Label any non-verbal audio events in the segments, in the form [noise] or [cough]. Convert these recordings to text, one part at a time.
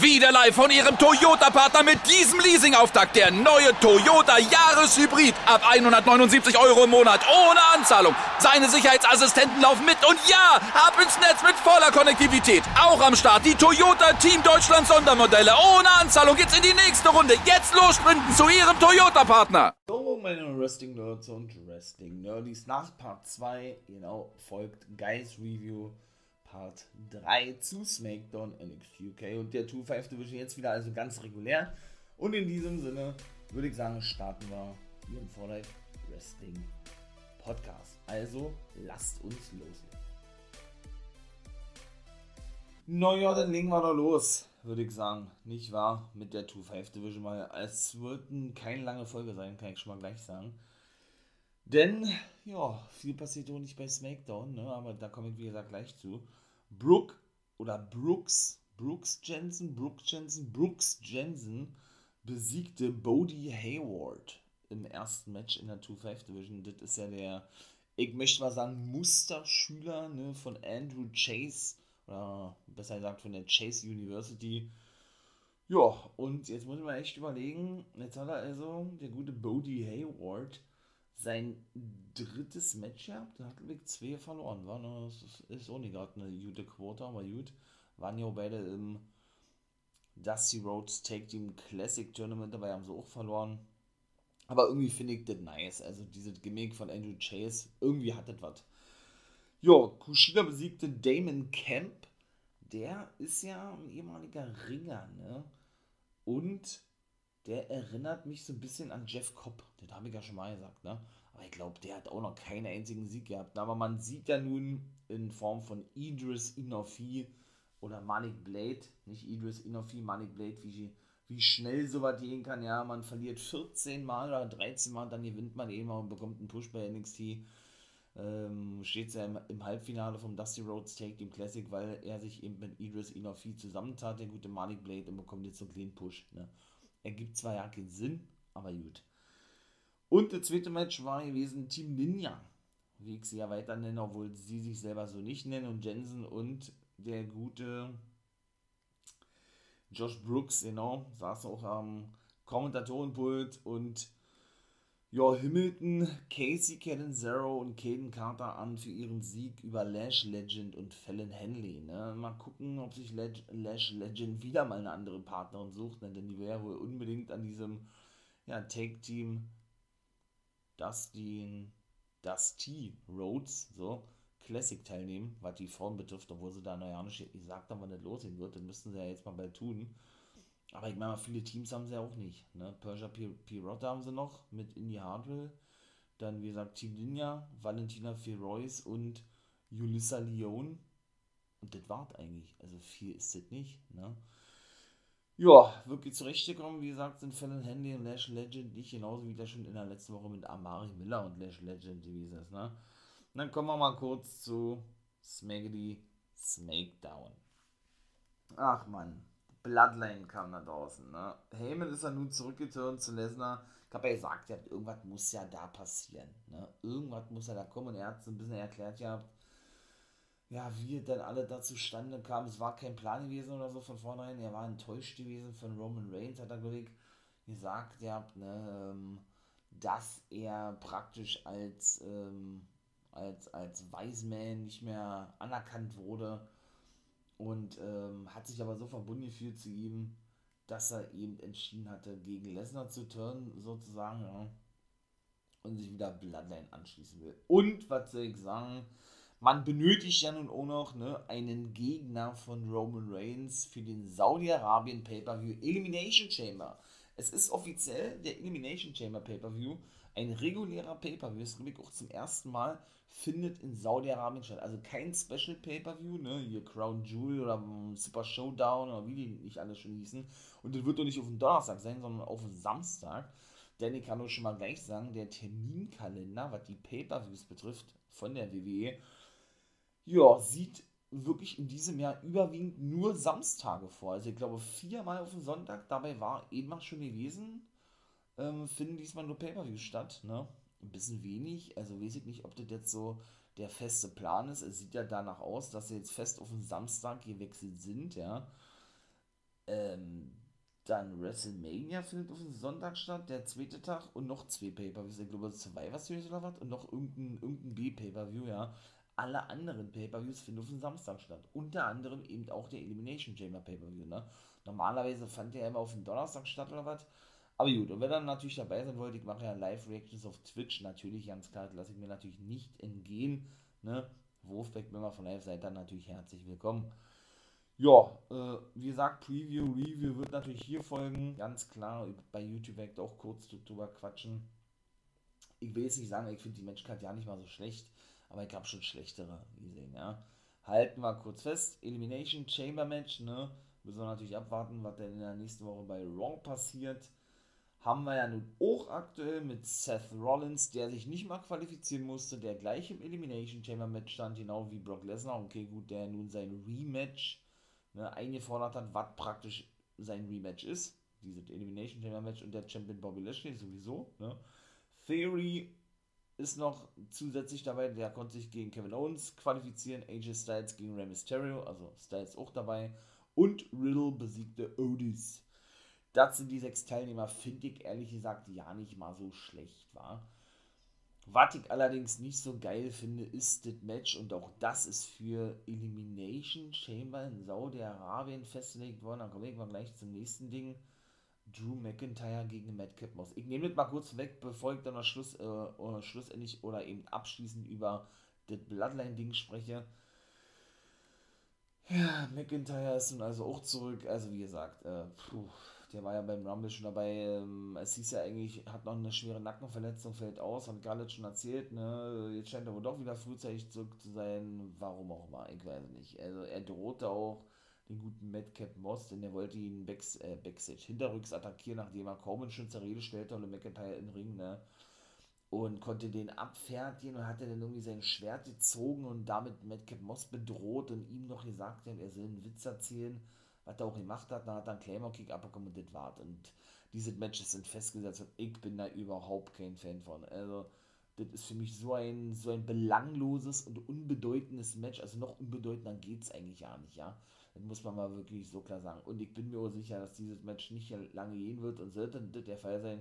Wieder live von Ihrem Toyota-Partner mit diesem Leasing-Auftakt. Der neue Toyota Jahreshybrid. Ab 179 Euro im Monat. Ohne Anzahlung. Seine Sicherheitsassistenten laufen mit. Und ja, ab ins Netz mit voller Konnektivität. Auch am Start die Toyota Team Deutschland Sondermodelle. Ohne Anzahlung geht's in die nächste Runde. Jetzt los sprinten zu Ihrem Toyota-Partner. So, meine Wrestling-Nerds und Wrestling-Nerdies. Nach Part 2, genau, folgt Guys Review. Part 3 zu SmackDown NXT UK und der 2-5 Division jetzt wieder also ganz regulär. Und in diesem Sinne würde ich sagen, starten wir hier im Life Wrestling Podcast. Also lasst uns loslegen. Naja, dann legen wir doch los, würde ich sagen. Nicht wahr? Mit der 2-5 Division, weil es wird keine lange Folge sein, kann ich schon mal gleich sagen. Denn, ja, viel passiert auch nicht bei SmackDown, ne? aber da komme ich wie gesagt gleich zu. Brooke oder Brooks, Brooks Jensen, Brooks Jensen, Brooks Jensen besiegte Bodie Hayward im ersten Match in der 2-5 Division. Das ist ja der, ich möchte mal sagen, Musterschüler ne, von Andrew Chase, oder besser gesagt von der Chase University. Ja, und jetzt muss ich mal echt überlegen, jetzt hat er also, der gute Bodie Hayward, sein drittes Match gehabt. Hat Ludwig 2 verloren. War ne? Das ist auch nicht gerade eine gute Quote, aber gut. Waren ja beide im Dusty Roads Take Team Classic Tournament, dabei haben sie auch verloren. Aber irgendwie finde ich das nice. Also dieses Gimmick von Andrew Chase, irgendwie hat das was. Ja, Kushida besiegte Damon Camp. Der ist ja ein ehemaliger Ringer, ne? Und der erinnert mich so ein bisschen an Jeff Cobb. Das habe ich ja schon mal gesagt, ne? Aber ich glaube, der hat auch noch keinen einzigen Sieg gehabt. Aber man sieht ja nun in Form von Idris Inofi oder Malik Blade, nicht Idris Inofi, Malik Blade, wie, wie schnell sowas gehen kann. Ja, man verliert 14 Mal oder 13 Mal, dann gewinnt man eben und bekommt einen Push bei NXT. Ähm, steht ja im, im, Halbfinale vom Dusty Rhodes Take Team Classic, weil er sich eben mit Idris Inofi zusammentat, der gute Malik Blade, und bekommt jetzt so einen kleinen Push. Ne? Ergibt zwar ja keinen Sinn, aber gut. Und das zweite Match war gewesen Team Ninja, wie ich sie ja weiter nenne, obwohl sie sich selber so nicht nennen. Und Jensen und der gute Josh Brooks, genau, saß auch am Kommentatorenpult und ja, himmelten Casey Catanzaro und Caden Carter an für ihren Sieg über Lash Legend und Fallon Henley. Ne? Mal gucken, ob sich Lash Legend wieder mal eine andere Partnerin sucht, ne? denn die wäre wohl unbedingt an diesem ja, Take-Team Dusty, Dusty Rhodes so, Classic teilnehmen, was die Form betrifft, obwohl sie da naja nicht gesagt haben, wann das losgehen wird. Das müssten sie ja jetzt mal bald tun. Aber ich meine, viele Teams haben sie ja auch nicht. Ne? Persia Pirotta haben sie noch mit Indy Hardwell. Dann, wie gesagt, Team Ninja, Valentina Ferois und Julissa Leon. Und das war's eigentlich. Also viel ist das nicht. Ne? Ja, wirklich zurechtgekommen. Wie gesagt, sind Fallon Handy und Lash Legend nicht genauso wie das schon in der letzten Woche mit Amari Miller und Lash Legend gewesen ist. Ne? Dann kommen wir mal kurz zu Smaggedy Smackdown. Ach man, Bloodline kam da draußen. Ne? Heyman ist ja nun zurückgeturnt zu Lesnar. Ich habe ja gesagt, ja, irgendwas muss ja da passieren. Ne? Irgendwas muss ja da kommen. Und er hat so ein bisschen erklärt ja, ja, wie dann alle da zustande kamen. Es war kein Plan gewesen oder so von vornherein. Er war enttäuscht gewesen von Roman Reigns, hat er, glaube ich, gesagt, ja, ne, ähm, dass er praktisch als, ähm, als, als Wiseman nicht mehr anerkannt wurde und ähm, hat sich aber so verbunden gefühlt zu ihm, dass er eben entschieden hatte, gegen Lesnar zu turnen, sozusagen, ja, und sich wieder Bloodline anschließen will. Und, was soll ich sagen, man benötigt ja nun auch noch ne, einen Gegner von Roman Reigns für den Saudi-Arabien Pay-Per-View Elimination Chamber. Es ist offiziell der Elimination Chamber Pay-Per-View, ein regulärer Pay-Per-View. Das glaube auch zum ersten Mal findet in Saudi-Arabien statt. Also kein Special Pay-Per-View, ne? Hier Crown Jewel oder Super Showdown oder wie die nicht alle schon hießen. Und das wird doch nicht auf den Donnerstag sein, sondern auf den Samstag. Denn ich kann nur schon mal gleich sagen, der Terminkalender, was die Pay-Per-Views betrifft, von der WWE, ja, sieht wirklich in diesem Jahr überwiegend nur Samstage vor. Also ich glaube viermal auf den Sonntag, dabei war eben schon gewesen, ähm, finden diesmal nur Pay-Per-Views statt, ne? ein bisschen wenig. Also weiß ich nicht, ob das jetzt so der feste Plan ist. Es sieht ja danach aus, dass sie jetzt fest auf den Samstag gewechselt sind, ja. Ähm, dann WrestleMania findet auf dem Sonntag statt, der zweite Tag und noch zwei Pay-Per-Views. Ich glaube, Survivor Series oder was? Und noch irgendein, irgendein B-Pay-Per-View, ja. Alle anderen Pay-Per-Views finden auf dem Samstag statt. Unter anderem eben auch der Elimination Chamber Pay-Per-View, ne? Normalerweise fand der immer auf dem Donnerstag statt oder was. Aber gut, und wenn ihr natürlich dabei sein wollt, ich mache ja Live-Reactions auf Twitch, natürlich, ganz klar, lasse ich mir natürlich nicht entgehen, ne? Wurfbeck, wenn ihr von live seid, dann natürlich herzlich willkommen. Ja, äh, wie gesagt, Preview, Review wird natürlich hier folgen. Ganz klar, bei YouTube werde ich auch kurz drüber quatschen. Ich will jetzt nicht sagen, ich finde die Menschheit ja nicht mal so schlecht, aber ich habe schon schlechtere gesehen, ja. Halten wir kurz fest. Elimination Chamber Match, ne? Müssen wir natürlich abwarten, was denn in der nächsten Woche bei Raw passiert. Haben wir ja nun auch aktuell mit Seth Rollins, der sich nicht mal qualifizieren musste, der gleich im Elimination Chamber Match stand, genau wie Brock Lesnar. Okay, gut, der nun sein Rematch ne, eingefordert hat, was praktisch sein Rematch ist. Dieses Elimination Chamber Match und der Champion Bobby Lashley sowieso. Ne. Theory ist noch zusätzlich dabei, der konnte sich gegen Kevin Owens qualifizieren, AJ Styles gegen Rey Mysterio, also Styles auch dabei. Und Riddle besiegte Otis. Das sind die sechs Teilnehmer, finde ich ehrlich gesagt ja nicht mal so schlecht, war. Was ich allerdings nicht so geil finde, ist das Match und auch das ist für Elimination Chamber in Saudi-Arabien festgelegt worden. Dann komme ich mal gleich zum nächsten Ding. Drew McIntyre gegen Madcap Moss. Ich nehme das mal kurz weg, bevor ich dann noch Schluss, äh, schlussendlich oder eben abschließend über das Bloodline-Ding spreche. Ja, McIntyre ist nun also auch zurück. Also wie gesagt, äh, puh, der war ja beim Rumble schon dabei. Ähm, es hieß ja eigentlich, hat noch eine schwere Nackenverletzung, fällt aus, hat Garlett schon erzählt, ne? Jetzt scheint er wohl doch wieder frühzeitig zurück zu sein. Warum auch immer, ich weiß nicht. Also er drohte auch den guten Madcap Moss, denn er wollte ihn Backs, äh, Backstage hinterrücks attackieren, nachdem er kaum schon zur Rede stellte und McIntyre in den Ring, ne? Und konnte den abfertigen und hatte dann irgendwie sein Schwert gezogen und damit Madcap Moss bedroht und ihm noch gesagt, er soll einen Witz erzählen was er auch gemacht hat, dann hat er einen Claymore-Kick abbekommen und das war's. Und diese Matches sind festgesetzt und ich bin da überhaupt kein Fan von. Also, das ist für mich so ein, so ein belangloses und unbedeutendes Match. Also noch unbedeutender geht es eigentlich gar nicht, ja. Das muss man mal wirklich so klar sagen. Und ich bin mir auch sicher, dass dieses Match nicht lange gehen wird und sollte der Fall sein,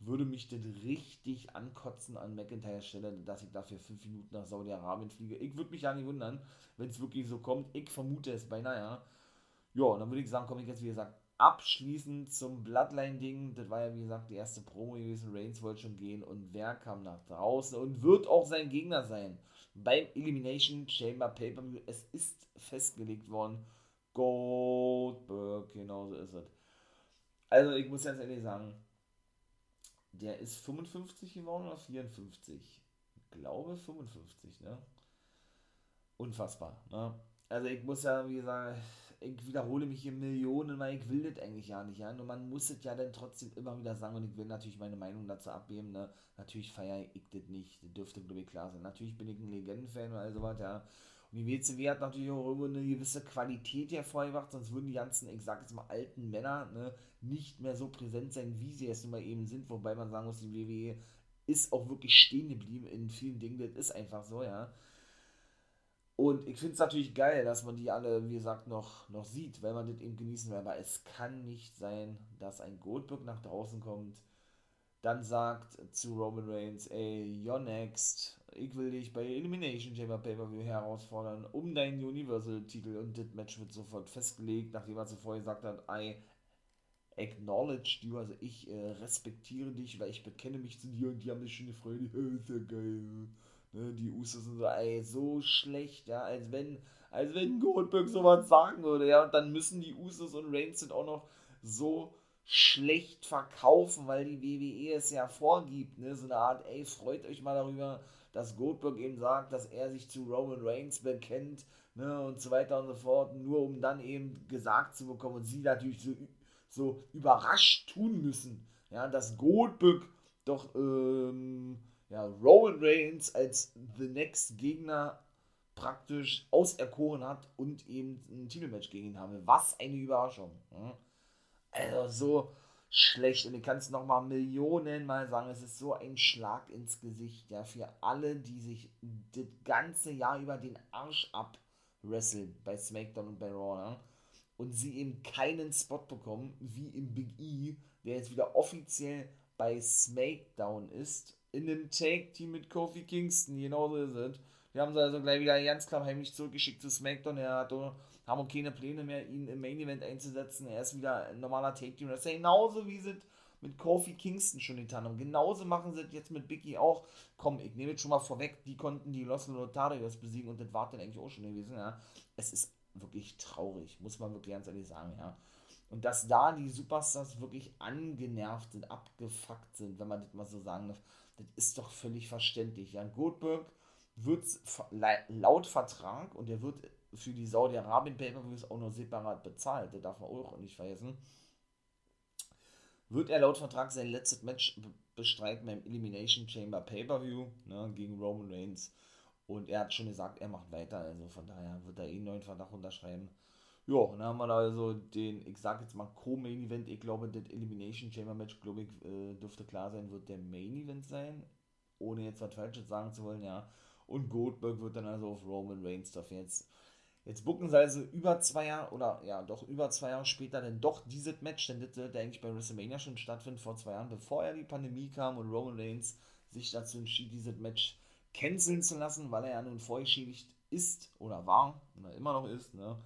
würde mich das richtig ankotzen an McIntyre Stelle, dass ich dafür fünf Minuten nach Saudi-Arabien fliege. Ich würde mich ja nicht wundern, wenn es wirklich so kommt. Ich vermute es beinahe, ja. Ja, und dann würde ich sagen, komme ich jetzt, wie gesagt, abschließend zum Bloodline-Ding. Das war ja, wie gesagt, die erste Promo gewesen. Reigns wollte schon gehen und wer kam nach draußen und wird auch sein Gegner sein beim Elimination Chamber Pay-Per-View. Es ist festgelegt worden. Goldberg, genauso ist es. Also, ich muss ganz ehrlich sagen, der ist 55 geworden oder 54? Ich glaube 55, ne? Unfassbar, ne? Also, ich muss ja, wie gesagt, ich wiederhole mich hier Millionen, weil ich will das eigentlich ja nicht, ja. Nur man muss es ja dann trotzdem immer wieder sagen und ich will natürlich meine Meinung dazu abgeben, ne. Natürlich feiere ich das nicht, das dürfte glaube ich klar sein. Natürlich bin ich ein Legendenfan und all sowas, ja. Die WCW hat natürlich auch immer eine gewisse Qualität hervorgebracht, sonst würden die ganzen, ich sag jetzt mal, alten Männer ne, nicht mehr so präsent sein, wie sie es nun mal eben sind. Wobei man sagen muss, die WWE ist auch wirklich stehen geblieben in vielen Dingen. Das ist einfach so, ja. Und ich finde es natürlich geil, dass man die alle, wie gesagt, noch, noch sieht, weil man das eben genießen will. Aber es kann nicht sein, dass ein Goldberg nach draußen kommt, dann sagt zu Roman Reigns, ey, you're next. Ich will dich bei Elimination Chamber Pay-Per-View herausfordern um deinen Universal-Titel. Und das Match wird sofort festgelegt, nachdem er zuvor gesagt hat, I acknowledge you, also ich äh, respektiere dich, weil ich bekenne mich zu dir und die haben eine schöne Freude. [laughs] ist ja geil. Ne, die Usos sind so, ey, so schlecht, ja, als wenn, als wenn Goldberg sowas sagen würde, ja, und dann müssen die Usos und Reigns sind auch noch so schlecht verkaufen, weil die WWE es ja vorgibt, ne, so eine Art, ey, freut euch mal darüber, dass Goldberg eben sagt, dass er sich zu Roman Reigns bekennt, ne, und so weiter und so fort, nur um dann eben gesagt zu bekommen und sie natürlich so, so überrascht tun müssen, ja, dass Goldberg doch, ähm, ja, Roman Reigns als The Next Gegner praktisch auserkoren hat und eben ein Titelmatch gegen ihn haben. Was eine Überraschung. Ne? Also so schlecht. Und ich kann es nochmal Millionen Mal sagen, es ist so ein Schlag ins Gesicht, ja, für alle, die sich das ganze Jahr über den Arsch ab wresteln bei SmackDown und bei Raw, ne? und sie eben keinen Spot bekommen, wie im Big E, der jetzt wieder offiziell bei SmackDown ist, in dem Take-Team mit Kofi Kingston, genau so ist es. Die haben sie also gleich wieder ganz klar heimlich zurückgeschickt zu SmackDown. Er hat, haben auch keine Pläne mehr, ihn im Main Event einzusetzen. Er ist wieder ein normaler Take-Team. Das ist ja genauso wie sie mit Kofi Kingston schon getan haben. Genauso machen sie es jetzt mit Biggie auch. Komm, ich nehme jetzt schon mal vorweg, die konnten die Los Lotarios besiegen und das war dann eigentlich auch schon gewesen. Ja. Es ist wirklich traurig, muss man wirklich ganz ehrlich sagen, ja. Und dass da die Superstars wirklich angenervt sind, abgefuckt sind, wenn man das mal so sagen darf, das ist doch völlig verständlich. Ja, Goldberg wird laut Vertrag und der wird für die Saudi-Arabien Pay-Per-Views auch noch separat bezahlt, das darf man auch nicht vergessen. Wird er laut Vertrag sein letztes Match bestreiten beim Elimination Chamber Pay-Per-View ne, gegen Roman Reigns. Und er hat schon gesagt, er macht weiter, also von daher wird er eh einen neuen Vertrag unterschreiben. Ja, dann haben wir da also den, ich sag jetzt mal Co-Main Event, ich glaube, das Elimination Chamber Match, glaube ich, äh, dürfte klar sein, wird der Main Event sein, ohne jetzt was Falsches sagen zu wollen, ja. Und Goldberg wird dann also auf Roman Reigns dafür jetzt. Jetzt bucken sie also über zwei Jahre, oder ja, doch über zwei Jahre später dann doch dieses Match, denn das sollte eigentlich bei WrestleMania schon stattfinden, vor zwei Jahren, bevor ja die Pandemie kam und Roman Reigns sich dazu entschied, dieses Match canceln zu lassen, weil er ja nun vorgeschädigt ist oder war oder immer noch ist, ne?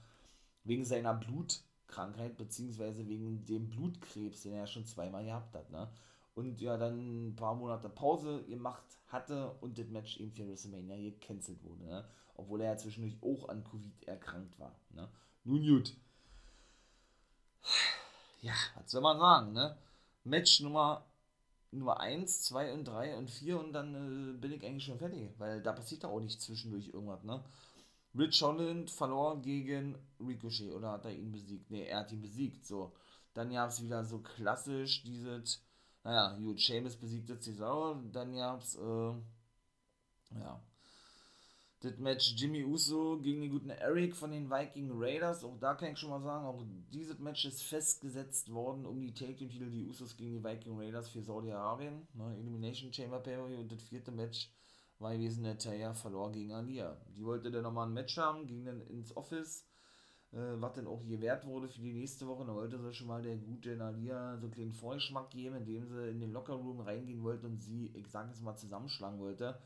wegen seiner Blutkrankheit, beziehungsweise wegen dem Blutkrebs, den er ja schon zweimal gehabt hat, ne? Und ja, dann ein paar Monate Pause gemacht hatte und das Match eben für WrestleMania gecancelt wurde, ne? Obwohl er ja zwischendurch auch an Covid erkrankt war, ne? Nun gut. Ja, was soll man sagen, ne? Match Nummer Nummer 1, 2 und 3 und 4 und dann äh, bin ich eigentlich schon fertig, weil da passiert da auch nicht zwischendurch irgendwas, ne? Rich Holland verlor gegen Ricochet oder hat er ihn besiegt? Ne, er hat ihn besiegt. So. Dann gab es wieder so klassisch dieses, naja, gut, Seamus besiegte Cesaro. Dann gab es, äh, ja, das Match Jimmy Uso gegen den guten Eric von den Viking Raiders. Auch da kann ich schon mal sagen, auch dieses Match ist festgesetzt worden um die Take Team Titel, die Usos gegen die Viking Raiders für Saudi-Arabien. Ne, Elimination Chamber Pay und das vierte Match war gewesen, der Taya verlor gegen Alia. Die wollte dann nochmal ein Match haben, ging dann ins Office, was dann auch gewährt wurde für die nächste Woche. Da wollte sie schon mal der gute Alia so einen kleinen Vorgeschmack geben, indem sie in den Lockerroom reingehen wollte und sie, ich sag jetzt mal, zusammenschlagen wollte.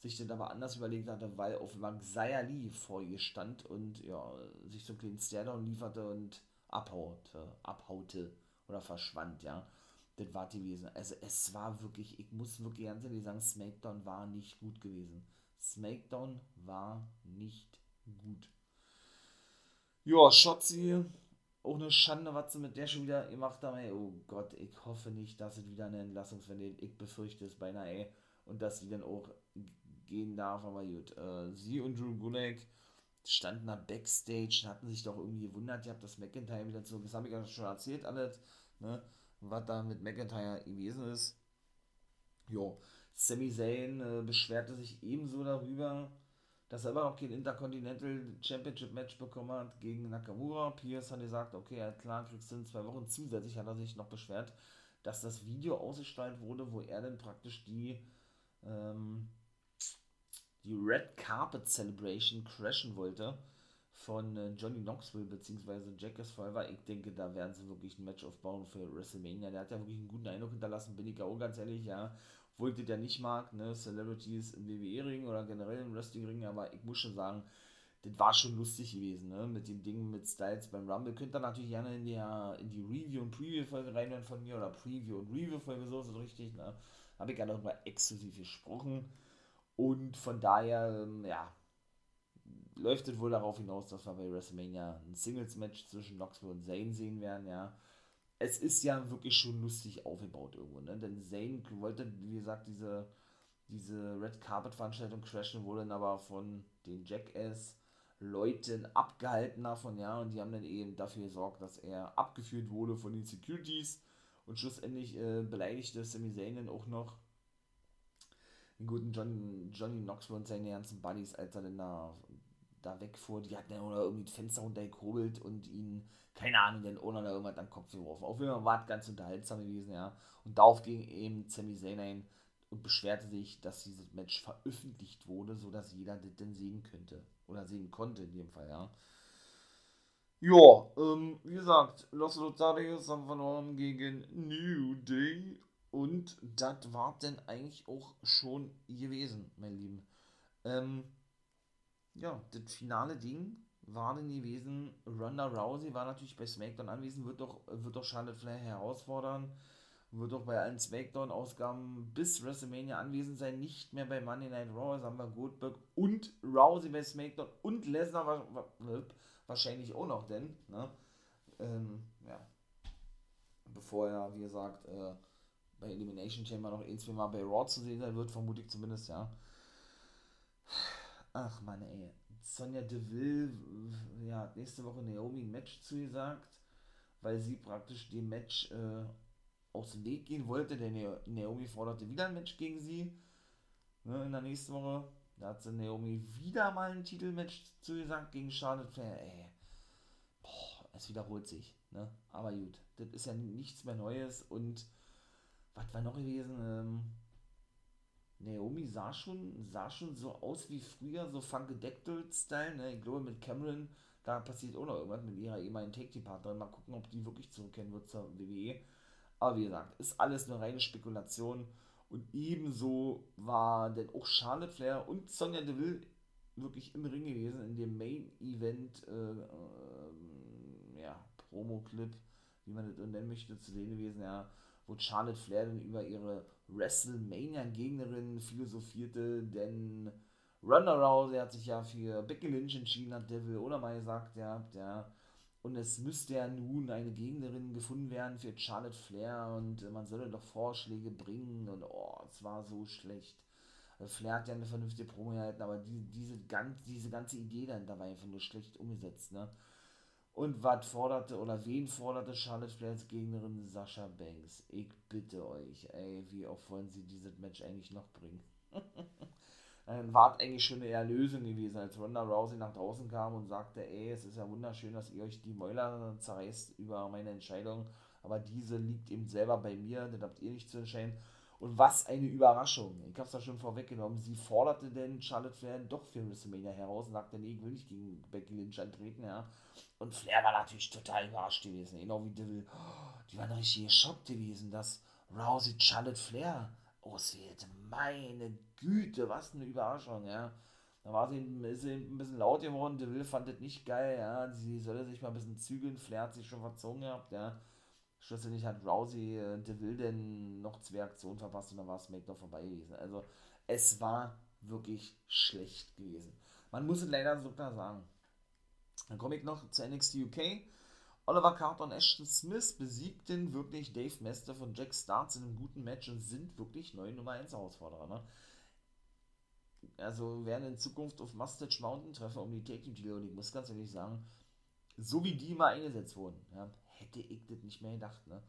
Sich dann aber anders überlegt hatte, weil auf Xia Li vor ihr stand und ja, sich so einen kleinen Stairdown lieferte und abhaute, abhaute oder verschwand, ja das war die gewesen. Also es war wirklich, ich muss wirklich ganz ehrlich sagen, SmackDown war nicht gut gewesen. SmackDown war nicht gut. Ja, Shotzi, auch eine Schande, was sie mit der schon wieder gemacht haben. Ey, oh Gott, ich hoffe nicht, dass es wieder eine Entlassungswende Ich befürchte es beinahe, ey. Und dass sie dann auch gehen darf, aber gut. Äh, sie und Drew Gulak standen da Backstage, hatten sich doch irgendwie gewundert, ihr habt das McIntyre wieder zurück. Das habe ich ja schon erzählt, alles. Ne? was da mit McIntyre gewesen ist. Jo, Sami Zayn äh, beschwerte sich ebenso darüber, dass er immer noch kein Intercontinental Championship Match bekommen hat gegen Nakamura. Pierce hat gesagt, okay, klar, kriegst du in zwei Wochen. Zusätzlich hat er sich noch beschwert, dass das Video ausgestrahlt wurde, wo er dann praktisch die, ähm, die Red Carpet Celebration crashen wollte von äh, Johnny Knoxville bzw. Jackass Forever. Ich denke, da werden sie wirklich ein Match aufbauen für WrestleMania. Der hat ja wirklich einen guten Eindruck hinterlassen, bin ich auch ganz ehrlich, ja. Obwohl ich das ja nicht mag, ne, Celebrities im WWE-Ring oder generell im Wrestling-Ring, aber ich muss schon sagen, das war schon lustig gewesen, ne, mit dem Ding mit Styles beim Rumble. Könnt ihr natürlich gerne in die, in die Review- und Preview-Folge reinhören von mir oder Preview- und Review-Folge, so ist es richtig, ne. Habe ich ja darüber exklusiv gesprochen. Und von daher, ähm, ja, läuft es wohl darauf hinaus, dass wir bei WrestleMania ein Singles-Match zwischen Knoxville und Zane sehen werden, ja. Es ist ja wirklich schon lustig aufgebaut irgendwo, ne? Denn Zane wollte, wie gesagt, diese, diese Red Carpet-Veranstaltung crashen, wurde aber von den Jackass Leuten abgehalten davon, ja, und die haben dann eben dafür gesorgt, dass er abgeführt wurde von den Securities und schlussendlich äh, beleidigte Sami Zayn dann auch noch den guten John, Johnny Knoxville und seine ganzen Buddies, als er dann da da wegfuhr, die hatten ja oder irgendwie das Fenster runtergekurbelt und ihn, keine Ahnung, den Owner da irgendwas den Kopf geworfen. Auf jeden Fall war es ganz unterhaltsam gewesen, ja. Und darauf ging eben Sami Zayn ein und beschwerte sich, dass dieses Match veröffentlicht wurde, sodass jeder das denn sehen könnte. Oder sehen konnte in dem Fall, ja. Ja, ähm, wie gesagt, Los Lotarios haben verloren gegen New Day und das war denn eigentlich auch schon gewesen, mein Lieben. Ähm, ja, das finale Ding war denn gewesen, Ronda Rousey war natürlich bei SmackDown anwesend, wird doch, wird doch Charlotte Flair herausfordern, wird doch bei allen SmackDown-Ausgaben bis WrestleMania anwesend sein, nicht mehr bei Monday Night Raw, das haben wir Goldberg und Rousey bei SmackDown und Lesnar wahrscheinlich auch noch, denn, ne, ähm, ja, bevor er, wie gesagt, äh, bei Elimination Chamber noch ein, zwei Mal bei Raw zu sehen sein wird, vermute ich zumindest, ja. Ach man, ey. Sonja Deville, ja, nächste Woche Naomi ein Match zugesagt, weil sie praktisch dem Match äh, aus dem Weg gehen wollte. Der Naomi forderte wieder ein Match gegen sie ne, in der nächsten Woche. Da hat sie Naomi wieder mal ein Titelmatch zugesagt gegen Charlotte Flair. Ey, boah, es wiederholt sich. Ne? Aber gut, das ist ja nichts mehr Neues und was war noch gewesen? Ähm, Naomi sah schon, sah schon so aus wie früher, so Funkadactyl-Style. Ne? Ich glaube, mit Cameron, da passiert auch noch irgendwas mit ihrer ehemaligen Take-Team-Partnerin. Mal gucken, ob die wirklich zurückkehren wird zur WWE. Aber wie gesagt, ist alles eine reine Spekulation. Und ebenso war denn auch Charlotte Flair und Sonja Deville wirklich im Ring gewesen, in dem Main-Event, äh, äh, ja, Promo-Clip, wie man das nennen möchte, zu sehen gewesen, ja wo Charlotte Flair dann über ihre WrestleMania-Gegnerin philosophierte, denn Ronda Rousey hat sich ja für Becky Lynch entschieden, hat Devil oder mal gesagt, ja, ja. Und es müsste ja nun eine Gegnerin gefunden werden für Charlotte Flair und man solle doch Vorschläge bringen und oh, es war so schlecht. Flair hat ja eine vernünftige Promo gehalten, aber die, diese, ganz, diese ganze Idee dann dabei einfach nur schlecht umgesetzt, ne? Und was forderte oder wen forderte Charlotte Flair als Gegnerin Sascha Banks? Ich bitte euch, ey, wie oft wollen sie dieses Match eigentlich noch bringen? [laughs] Dann war eigentlich schon eine Erlösung gewesen, als Ronda Rousey nach draußen kam und sagte, ey, es ist ja wunderschön, dass ihr euch die Mäuler zerreißt über meine Entscheidung, aber diese liegt eben selber bei mir, das habt ihr nicht zu entscheiden. Und was eine Überraschung. Ich habe es ja schon vorweggenommen. Sie forderte denn Charlotte Flair doch für WrestleMania heraus und sagte, nee, ich will nicht gegen Becky Lynch antreten, ja. Und Flair war natürlich total überrascht gewesen. Genau wie Devil. Die waren richtig geschockt gewesen, dass Rousey Charlotte Flair auswählte. Meine Güte, was eine Überraschung, ja. Da war sie, ein bisschen laut geworden. Deville fand das nicht geil, ja. Sie solle sich mal ein bisschen zügeln. Flair hat sich schon verzogen gehabt, ja. Schlussendlich hat Rousey äh, Deville denn noch zwei Aktionen verpasst und dann war SmackDown vorbei gewesen. Also, es war wirklich schlecht gewesen. Man muss es leider so klar sagen. Dann komme ich noch zu NXT UK. Oliver Carter und Ashton Smith besiegten wirklich Dave Mester von Jack Starts in einem guten Match und sind wirklich neue Nummer 1 Herausforderer. Ne? Also werden in Zukunft auf Mustache Mountain treffen um die Take-Team-Titel und ich muss ganz ehrlich sagen, so wie die mal eingesetzt wurden, ja, hätte ich das nicht mehr gedacht. Ne?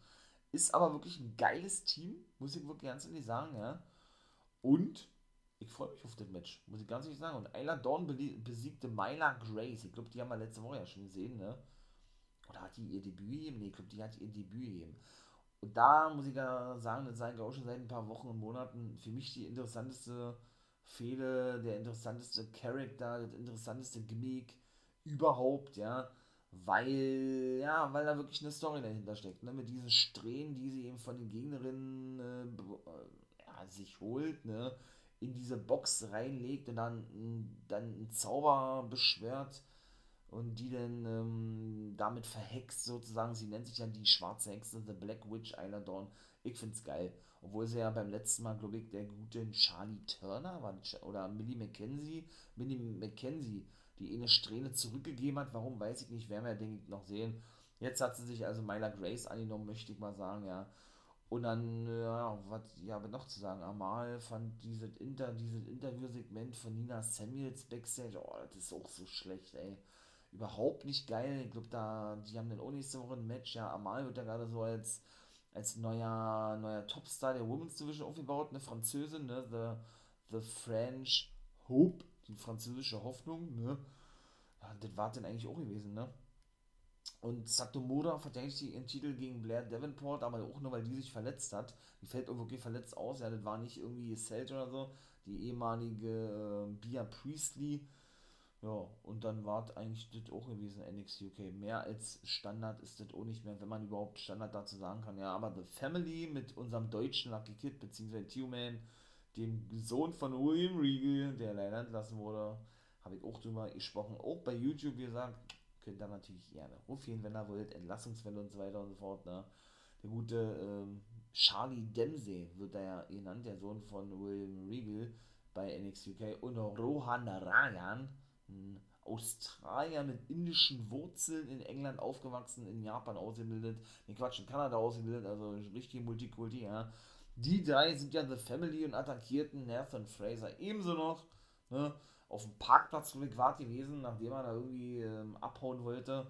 Ist aber wirklich ein geiles Team, muss ich wirklich ganz ehrlich sagen. Ja? Und ich freue mich auf das Match, muss ich ganz ehrlich sagen. Und Ayla Dawn besiegte Myla Grace. Ich glaube, die haben wir letzte Woche ja schon gesehen, ne? Oder hat die ihr Debüt gegeben? Ne, ich glaube, die hat ihr Debüt gegeben. Und da muss ich ja sagen, das sei auch schon seit ein paar Wochen und Monaten für mich die interessanteste Fehde, der interessanteste Charakter, das interessanteste Gimmick überhaupt, ja. Weil, ja, weil da wirklich eine Story dahinter steckt, ne? Mit diesen Strähnen, die sie eben von den Gegnerinnen äh, äh ja, sich holt, ne? in diese Box reinlegt und dann, dann einen Zauber beschwört und die dann ähm, damit verhext sozusagen. Sie nennt sich dann die schwarze Hexe, The Black Witch Isla Dawn. Ich find's geil. Obwohl sie ja beim letzten Mal, glaube ich, der gute Charlie Turner war, oder Millie McKenzie, Millie McKenzie, die eine Strähne zurückgegeben hat. Warum, weiß ich nicht, werden wir, denke ich, noch sehen. Jetzt hat sie sich also Myla Grace angenommen, möchte ich mal sagen, ja. Und dann, ja, was ja, aber noch zu sagen, Amal fand dieses, Inter, dieses Interviewsegment von Nina Samuels Backstage, oh, das ist auch so schlecht, ey. Überhaupt nicht geil. Ich glaube, da, die haben dann auch nächste Woche ein Match. Ja, Amal wird ja gerade so als, als neuer, neuer Topstar der Women's Division aufgebaut, eine Französin, ne, The, the French Hope, die französische Hoffnung, ne. Ja, das war dann eigentlich auch gewesen, ne. Und Satomura verteidigt ihren Titel gegen Blair Davenport, aber auch nur, weil die sich verletzt hat. Die fällt auch wirklich verletzt aus. Ja, das war nicht irgendwie Celt oder so. Die ehemalige äh, Bia Priestley Ja, und dann war eigentlich das auch gewesen, NXT UK. Mehr als Standard ist das auch nicht mehr, wenn man überhaupt Standard dazu sagen kann. Ja, aber The Family mit unserem deutschen Lucky Kid, beziehungsweise T-Man, dem Sohn von William Regal, der leider entlassen wurde, habe ich auch drüber gesprochen. Auch bei YouTube gesagt, könnt ihr natürlich gerne rufen, wenn ihr wollt, Entlassungswelle und so weiter und so fort. Ne? Der gute ähm, Charlie Dempsey wird da ja genannt, der Sohn von William Regal bei NXT UK und Rohan Rayan ein Australier mit indischen Wurzeln in England aufgewachsen, in Japan ausgebildet, ne Quatsch, in Kanada ausgebildet, also richtig Multikulti, ja. Die drei sind ja The Family und attackierten Nathan Fraser ebenso noch, ne, auf dem Parkplatz gewart gewesen, nachdem er da irgendwie ähm, abhauen wollte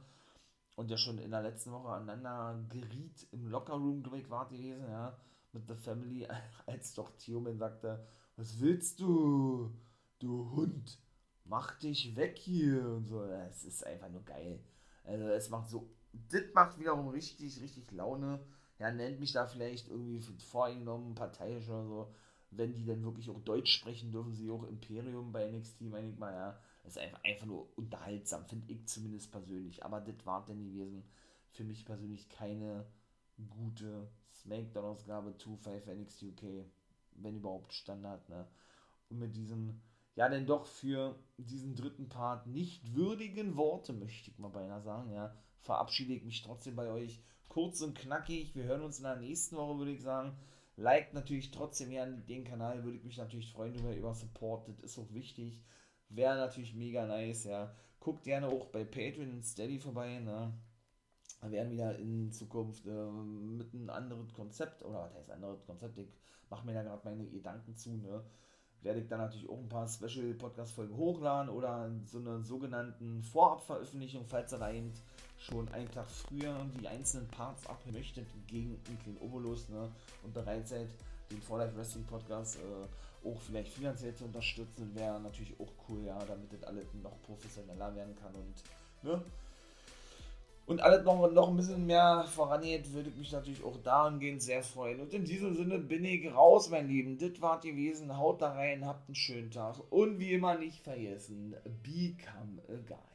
und der schon in der letzten Woche aneinander geriet im Lockerroom gewart gewesen, ja, mit The Family, [laughs] als doch Theoman sagte, was willst du, du Hund? mach dich weg hier und so. Es ist einfach nur geil. Also es macht so, das macht wiederum richtig, richtig Laune. Ja, nennt mich da vielleicht irgendwie voreingenommen, parteiisch oder so. Wenn die dann wirklich auch Deutsch sprechen, dürfen sie auch Imperium bei NXT, meine ich mal, ja. Das ist einfach, einfach nur unterhaltsam, finde ich zumindest persönlich. Aber das war denn gewesen für mich persönlich keine gute Smackdown-Ausgabe 2.5 NXT UK, wenn überhaupt Standard, ne? Und mit diesem ja denn doch für diesen dritten Part nicht würdigen Worte, möchte ich mal beinahe sagen, ja, verabschiede ich mich trotzdem bei euch. Kurz und knackig, wir hören uns in der nächsten Woche, würde ich sagen. Liked natürlich trotzdem gerne den Kanal, würde ich mich natürlich freuen über, über Support, das ist auch wichtig. Wäre natürlich mega nice, ja. Guckt gerne auch bei Patreon und Steady vorbei, ne. Wir werden wieder in Zukunft äh, mit einem anderen Konzept, oder was heißt anderes Konzept, ich mache mir da gerade meine Gedanken zu, ne werde ich dann natürlich auch ein paar Special-Podcast-Folgen hochladen oder so eine sogenannten Vorabveröffentlichung, falls ihr da eben schon einen Tag früher die einzelnen Parts abhören möchtet gegen kleinen Obolus ne, und bereit seid, den For Life Wrestling Podcast äh, auch vielleicht finanziell zu unterstützen, wäre natürlich auch cool, ja, damit das alles noch professioneller werden kann und ne, und alles noch, noch ein bisschen mehr vorangeht, würde ich mich natürlich auch dahingehend sehr freuen. Und in diesem Sinne bin ich raus, mein Lieben. Das war gewesen. Haut da rein, habt einen schönen Tag. Und wie immer nicht vergessen, become a guy.